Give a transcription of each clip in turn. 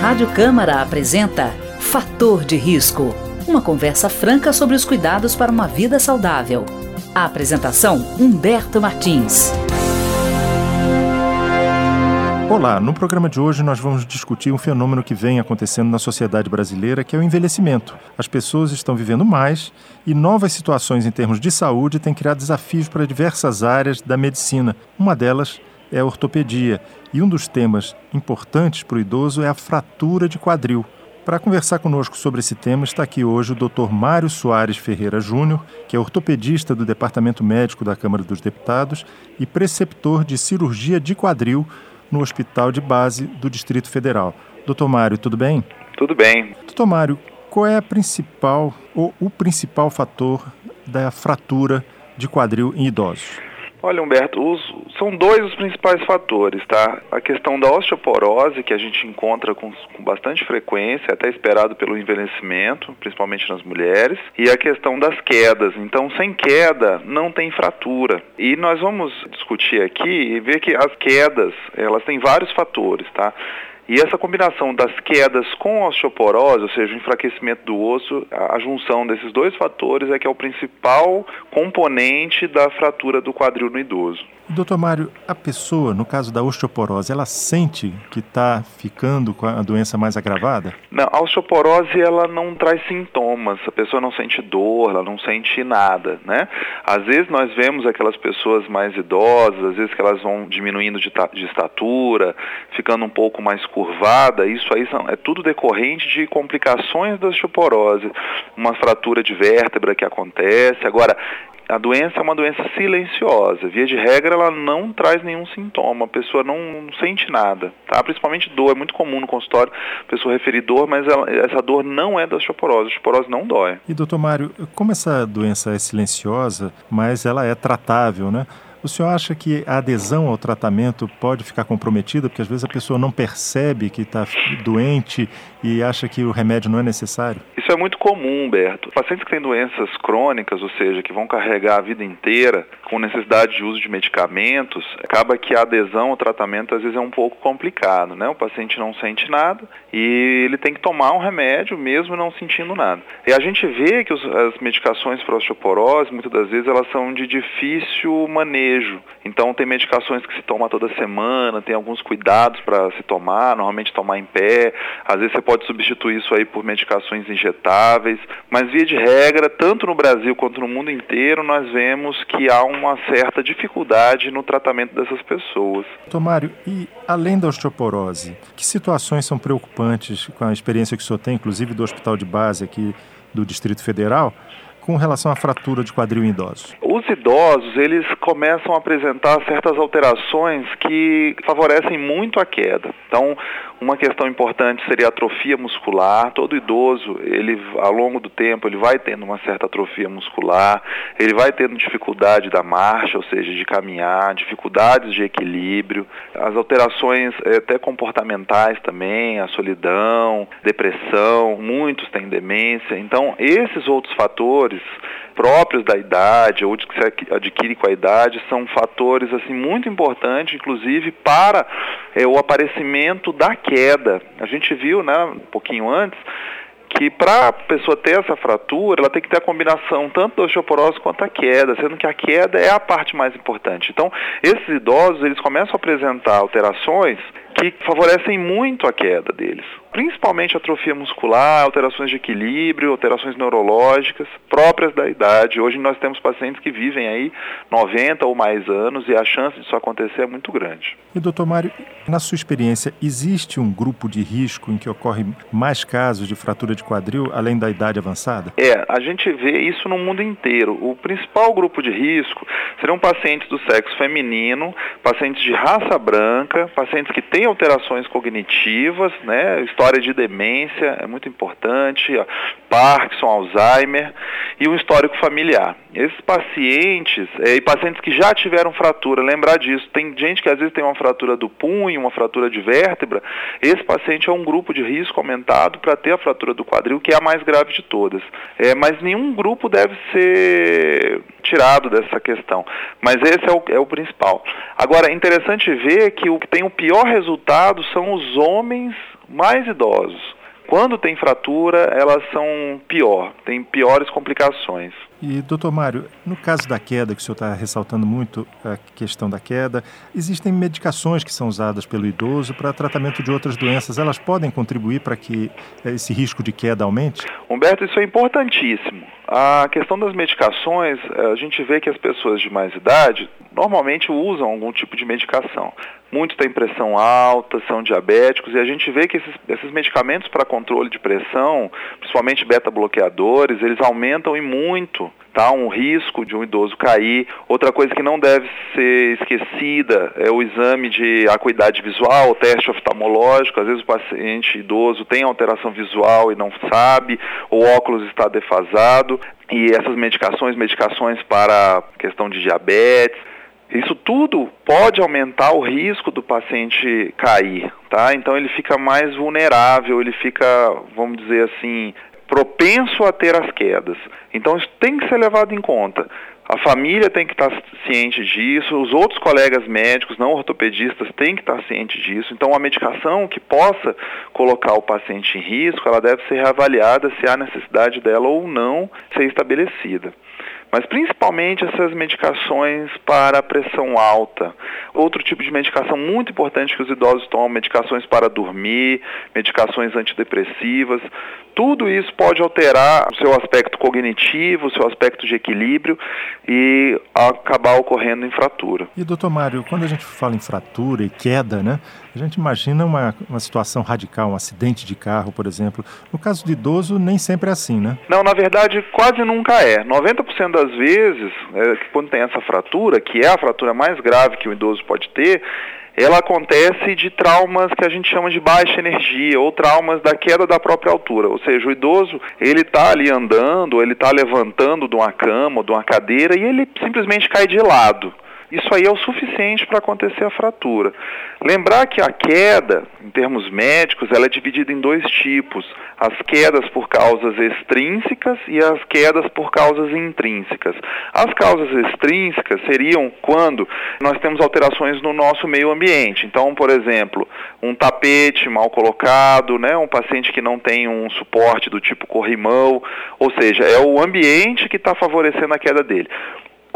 Rádio Câmara apresenta Fator de Risco. Uma conversa franca sobre os cuidados para uma vida saudável. A apresentação Humberto Martins. Olá, no programa de hoje nós vamos discutir um fenômeno que vem acontecendo na sociedade brasileira, que é o envelhecimento. As pessoas estão vivendo mais e novas situações em termos de saúde têm criado desafios para diversas áreas da medicina. Uma delas é a ortopedia. E um dos temas importantes para o idoso é a fratura de quadril. Para conversar conosco sobre esse tema, está aqui hoje o Dr. Mário Soares Ferreira Júnior, que é ortopedista do Departamento Médico da Câmara dos Deputados e preceptor de cirurgia de quadril no Hospital de Base do Distrito Federal. Doutor Mário, tudo bem? Tudo bem. Doutor Mário, qual é a principal ou o principal fator da fratura de quadril em idosos? Olha, Humberto, os, são dois os principais fatores, tá? A questão da osteoporose, que a gente encontra com, com, bastante frequência, até esperado pelo envelhecimento, principalmente nas mulheres, e a questão das quedas. Então, sem queda, não tem fratura. E nós vamos discutir aqui e ver que as quedas, elas têm vários fatores, tá? E essa combinação das quedas com osteoporose, ou seja, o enfraquecimento do osso, a, junção desses dois fatores é que é o principal componente da fratura do quadril no idoso. Doutor Mário, a pessoa, no caso da osteoporose, ela sente que está ficando com a doença mais agravada? Não, a osteoporose ela não traz sintomas, a pessoa não sente dor, ela não sente nada, né? Às vezes nós vemos aquelas pessoas mais idosas, às vezes que elas vão diminuindo de, de estatura, ficando um pouco mais curvada, isso aí são, é tudo decorrente de complicações da osteoporose, uma fratura de vértebra que acontece. Agora, a doença é uma doença silenciosa. Via de regra, ela não traz nenhum sintoma, a pessoa não, sente nada, tá? Principalmente dor, é muito comum no consultório a pessoa referir dor, mas ela, essa dor não é da osteoporose, a osteoporose não dói. E doutor Mário, como essa doença é silenciosa, mas ela é tratável, né? O senhor acha que a adesão ao tratamento pode ficar comprometida, porque às vezes a pessoa não percebe que está doente e acha que o remédio não é necessário? Isso é muito comum, Humberto. Pacientes que têm doenças crônicas, ou seja, que vão carregar a vida inteira com necessidade de uso de medicamentos, acaba que a adesão ao tratamento às vezes é um pouco complicado, né? O paciente não sente nada e ele tem que tomar um remédio mesmo não sentindo nada. E a gente vê que os, as medicações para osteoporose, muitas das vezes, elas são de difícil manejo manejo. Então tem medicações que se toma toda semana, tem alguns cuidados para se tomar, normalmente tomar em pé. Às vezes você pode substituir isso aí por medicações injetáveis, mas via de regra, tanto no Brasil quanto no mundo inteiro, nós vemos que há uma certa dificuldade no tratamento dessas pessoas. Tomário, e além da osteoporose, que situações são preocupantes com a experiência que o senhor tem, inclusive do hospital de base aqui do Distrito Federal? Com relação à fratura de quadril em idosos? Os idosos, eles começam a apresentar certas alterações que favorecem muito a queda. Então, uma questão importante seria a atrofia muscular. Todo idoso, ele ao longo do tempo, ele vai tendo uma certa atrofia muscular, ele vai tendo dificuldade da marcha, ou seja, de caminhar, dificuldades de equilíbrio, as alterações é, até comportamentais também, a solidão, depressão, muitos têm demência. Então, esses outros fatores próprios da idade ou de que se adquire com a idade são fatores assim muito importantes, inclusive para é, o aparecimento da queda. A gente viu, né, um pouquinho antes, que para a pessoa ter essa fratura, ela tem que ter a combinação tanto da osteoporose quanto a queda, sendo que a queda é a parte mais importante. Então, esses idosos, eles começam a apresentar alterações que favorecem muito a queda deles principalmente atrofia muscular, alterações de equilíbrio, alterações neurológicas próprias da idade. Hoje nós temos pacientes que vivem aí 90 ou mais anos e a chance disso acontecer é muito grande. E doutor Mário, na sua experiência, existe um grupo de risco em que ocorre mais casos de fratura de quadril além da idade avançada? É, a gente vê isso no mundo inteiro. O principal grupo de risco seriam pacientes do sexo feminino, pacientes de raça branca, pacientes que têm alterações cognitivas, né, história de demência é muito importante, ó, Parkinson, Alzheimer e um histórico familiar. Esses pacientes é, e pacientes que já tiveram fratura, lembrar disso, tem gente que às vezes tem uma fratura do punho, uma fratura de vértebra, esse paciente é um grupo de risco aumentado para ter a fratura do quadril, que é a mais grave de todas. É, mas nenhum grupo deve ser tirado dessa questão. Mas esse é o, é o principal. Agora, é interessante ver que o que tem o pior resultado são os homens mais idosos. Quando tem fratura, elas são pior, tem piores complicações. E, doutor Mário, no caso da queda, que o senhor está ressaltando muito a questão da queda, existem medicações que são usadas pelo idoso para tratamento de outras doenças. Elas podem contribuir para que esse risco de queda aumente? Humberto, isso é importantíssimo. A questão das medicações, a gente vê que as pessoas de mais idade normalmente usam algum tipo de medicação. Muitos têm pressão alta, são diabéticos, e a gente vê que esses, esses medicamentos para controle de pressão, principalmente beta-bloqueadores, eles aumentam e muito tá? um risco de um idoso cair. Outra coisa que não deve ser esquecida é o exame de acuidade visual, o teste oftalmológico. Às vezes o paciente idoso tem alteração visual e não sabe, o óculos está defasado. E essas medicações, medicações para questão de diabetes, isso tudo pode aumentar o risco do paciente cair, tá? Então ele fica mais vulnerável, ele fica, vamos dizer assim, propenso a ter as quedas. Então isso tem que ser levado em conta. A família tem que estar ciente disso, os outros colegas médicos, não ortopedistas, têm que estar cientes disso. Então, a medicação que possa colocar o paciente em risco, ela deve ser reavaliada se há necessidade dela ou não ser estabelecida mas principalmente essas medicações para pressão alta. Outro tipo de medicação muito importante que os idosos tomam, medicações para dormir, medicações antidepressivas, tudo isso pode alterar o seu aspecto cognitivo, o seu aspecto de equilíbrio e acabar ocorrendo em fratura. E doutor Mário, quando a gente fala em fratura e queda, né, a gente imagina uma, uma situação radical, um acidente de carro, por exemplo. No caso de idoso, nem sempre é assim, né? Não, na verdade, quase nunca é. 90% das vezes, é, quando tem essa fratura, que é a fratura mais grave que o idoso pode ter, ela acontece de traumas que a gente chama de baixa energia ou traumas da queda da própria altura. Ou seja, o idoso, ele está ali andando, ele está levantando de uma cama de uma cadeira e ele simplesmente cai de lado. Isso aí é o suficiente para acontecer a fratura. Lembrar que a queda, em termos médicos, ela é dividida em dois tipos: as quedas por causas extrínsecas e as quedas por causas intrínsecas. As causas extrínsecas seriam quando nós temos alterações no nosso meio ambiente. Então, por exemplo, um tapete mal colocado, né, um paciente que não tem um suporte do tipo corrimão, ou seja, é o ambiente que está favorecendo a queda dele.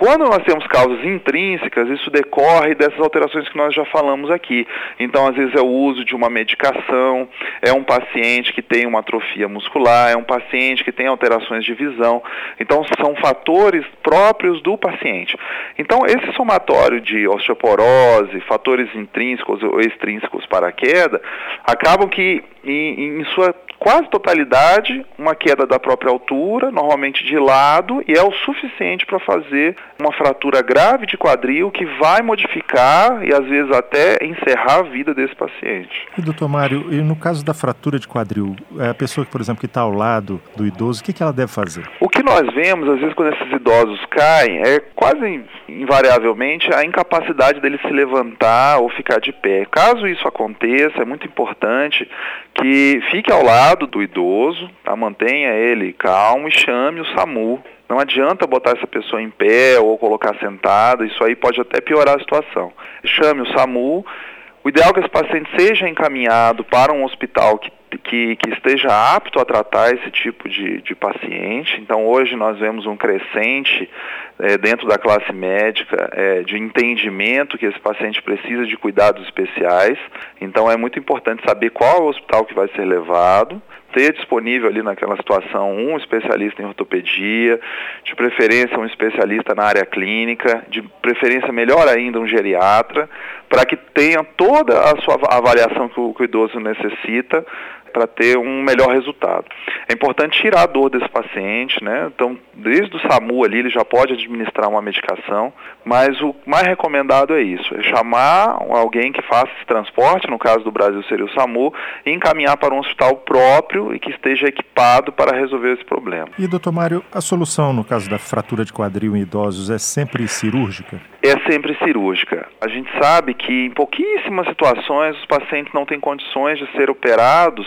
Quando nós temos causas intrínsecas, isso decorre dessas alterações que nós já falamos aqui. Então, às vezes é o uso de uma medicação, é um paciente que tem uma atrofia muscular, é um paciente que tem alterações de visão. Então, são fatores próprios do paciente. Então, esse somatório de osteoporose, fatores intrínsecos ou extrínsecos para a queda, acabam que, em, em sua quase totalidade, uma queda da própria altura, normalmente de lado, e é o suficiente para fazer uma fratura grave de quadril que vai modificar e às vezes até encerrar a vida desse paciente. E doutor Mário, e no caso da fratura de quadril, é a pessoa por exemplo, que está ao lado do idoso, o que, que ela deve fazer? O que nós vemos, às vezes, quando esses idosos caem, é quase invariavelmente a incapacidade dele se levantar ou ficar de pé. Caso isso aconteça, é muito importante que fique ao lado do idoso, tá? mantenha ele calmo e chame o SAMU. Não adianta botar essa pessoa em pé ou colocar sentada, isso aí pode até piorar a situação. Chame o SAMU. O ideal é que esse paciente seja encaminhado para um hospital que que, que, esteja apto a tratar esse tipo de, de paciente. Então, hoje nós vemos um crescente é, dentro da classe médica é, de entendimento que esse paciente precisa de cuidados especiais. Então, é muito importante saber qual é o hospital que vai ser levado, ter disponível ali naquela situação um especialista em ortopedia, de preferência um especialista na área clínica, de preferência melhor ainda um geriatra, para que tenha toda a sua avaliação que o, que o idoso necessita para ter um melhor resultado. É importante tirar a dor desse paciente, né? Então, desde o SAMU ali, ele já pode administrar uma medicação, mas o mais recomendado é isso, é chamar alguém que faça esse transporte, no caso do Brasil seria o SAMU, e encaminhar para um hospital próprio e que esteja equipado para resolver esse problema. E, doutor Mário, a solução no caso da fratura de quadril em idosos é sempre cirúrgica? É sempre cirúrgica. A gente sabe que em pouquíssimas situações os pacientes não têm condições de ser operados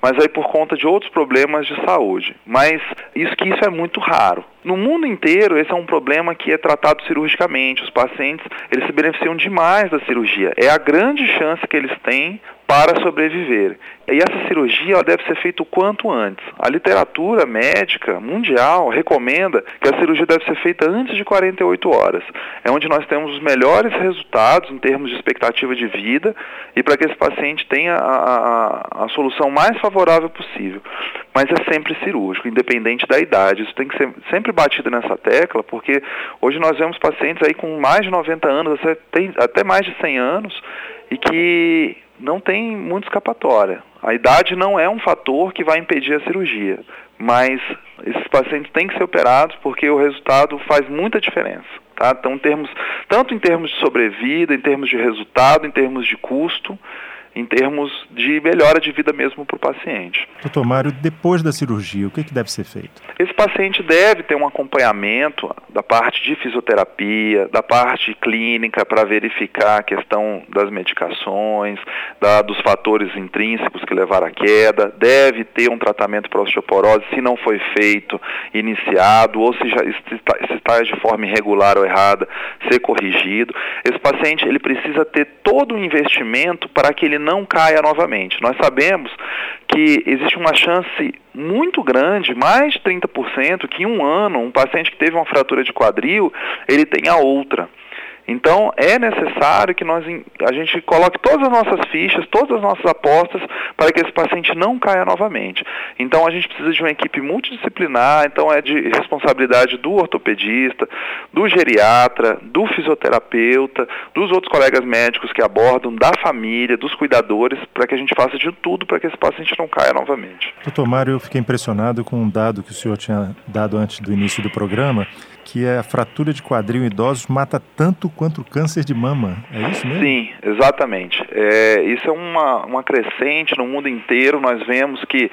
mas aí por conta de outros problemas de saúde. Mas isso que isso é muito raro. No mundo inteiro, esse é um problema que é tratado cirurgicamente. Os pacientes, eles se beneficiam demais da cirurgia. É a grande chance que eles têm para sobreviver. E essa cirurgia ela deve ser feita o quanto antes. A literatura médica mundial recomenda que a cirurgia deve ser feita antes de 48 horas. É onde nós temos os melhores resultados em termos de expectativa de vida e para que esse paciente tenha a, a, a solução mais favorável possível. Mas é sempre cirúrgico, independente da idade. Isso tem que ser sempre batido nessa tecla, porque hoje nós vemos pacientes aí com mais de 90 anos, até, mais de 100 anos, e que não tem muita escapatória. A idade não é um fator que vai impedir a cirurgia, mas esses pacientes têm que ser operados porque o resultado faz muita diferença. Tá? Então, em termos, tanto em termos de sobrevida, em termos de resultado, em termos de custo, em termos de melhora de vida mesmo para o paciente. Doutor Mário, depois da cirurgia, o que, que deve ser feito? Esse paciente deve ter um acompanhamento da parte de fisioterapia, da parte clínica para verificar a questão das medicações, da, dos fatores intrínsecos que levaram à queda, deve ter um tratamento para osteoporose se não foi feito, iniciado, ou se, já, se, está, se está de forma irregular ou errada, ser corrigido. Esse paciente ele precisa ter todo o investimento para que ele não caia novamente. Nós sabemos que existe uma chance muito grande, mais de 30%, que em um ano, um paciente que teve uma fratura de quadril, ele tenha outra. Então é necessário que nós, a gente coloque todas as nossas fichas, todas as nossas apostas para que esse paciente não caia novamente. Então a gente precisa de uma equipe multidisciplinar, então é de responsabilidade do ortopedista, do geriatra, do fisioterapeuta, dos outros colegas médicos que abordam, da família, dos cuidadores, para que a gente faça de tudo para que esse paciente não caia novamente. Doutor Mário, eu fiquei impressionado com um dado que o senhor tinha dado antes do início do programa, que é a fratura de quadril em idosos mata tanto quanto o câncer de mama. É isso mesmo? Sim, exatamente. É, isso é uma, uma crescente no mundo inteiro. Nós vemos que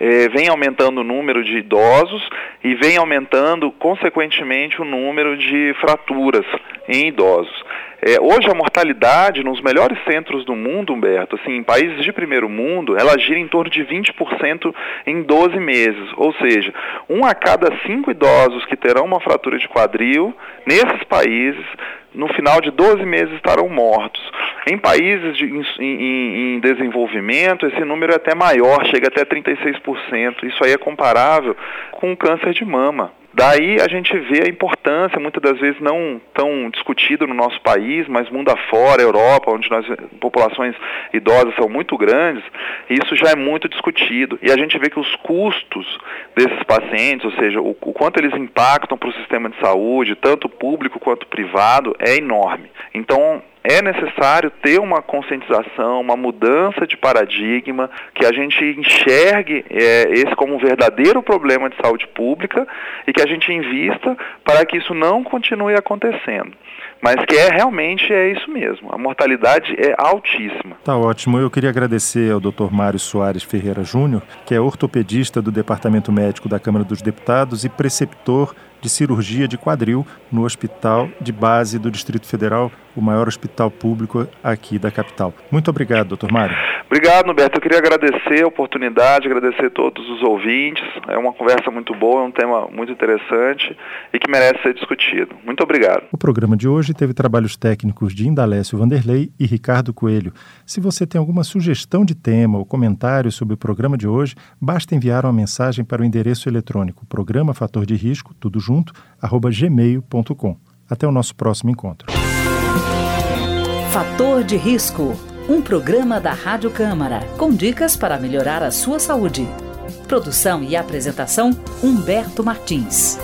é, vem aumentando o número de idosos e vem aumentando, consequentemente, o número de fraturas em idosos. É, hoje a mortalidade nos melhores centros do mundo, Humberto, assim, em países de primeiro mundo, ela gira em torno de 20% em 12 meses. Ou seja, um a cada cinco idosos que terão uma fratura de quadril, nesses países, no final de 12 meses estarão mortos. Em países de, em, em, em, desenvolvimento, esse número é até maior, chega até 36%. Isso aí é comparável com o câncer de mama. Daí a gente vê a importância, muitas das vezes não tão discutido no nosso país, mas mundo afora, Europa, onde nós populações idosas são muito grandes, isso já é muito discutido. E a gente vê que os custos desses pacientes, ou seja, o, o quanto eles impactam para o sistema de saúde, tanto público quanto privado, é enorme. Então, é necessário ter uma conscientização, uma mudança de paradigma, que a gente enxergue é, esse como um verdadeiro problema de saúde pública e que a gente invista para que isso não continue acontecendo. Mas que é realmente é isso mesmo, a mortalidade é altíssima. Tá ótimo. Eu queria agradecer ao Dr. Mário Soares Ferreira Júnior, que é ortopedista do Departamento Médico da Câmara dos Deputados e preceptor de cirurgia de quadril no Hospital de Base do Distrito Federal, o maior hospital público aqui da capital. Muito obrigado, doutor Mário. Obrigado, Norberto. Eu queria agradecer a oportunidade, agradecer a todos os ouvintes. É uma conversa muito boa, é um tema muito interessante e que merece ser discutido. Muito obrigado. O programa de hoje teve trabalhos técnicos de Indalécio Vanderlei e Ricardo Coelho. Se você tem alguma sugestão de tema ou comentário sobre o programa de hoje, basta enviar uma mensagem para o endereço eletrônico programa fator de risco, tudo junto, arroba gmail.com. Até o nosso próximo encontro. Fator de risco, um programa da Rádio Câmara com dicas para melhorar a sua saúde. Produção e apresentação Humberto Martins.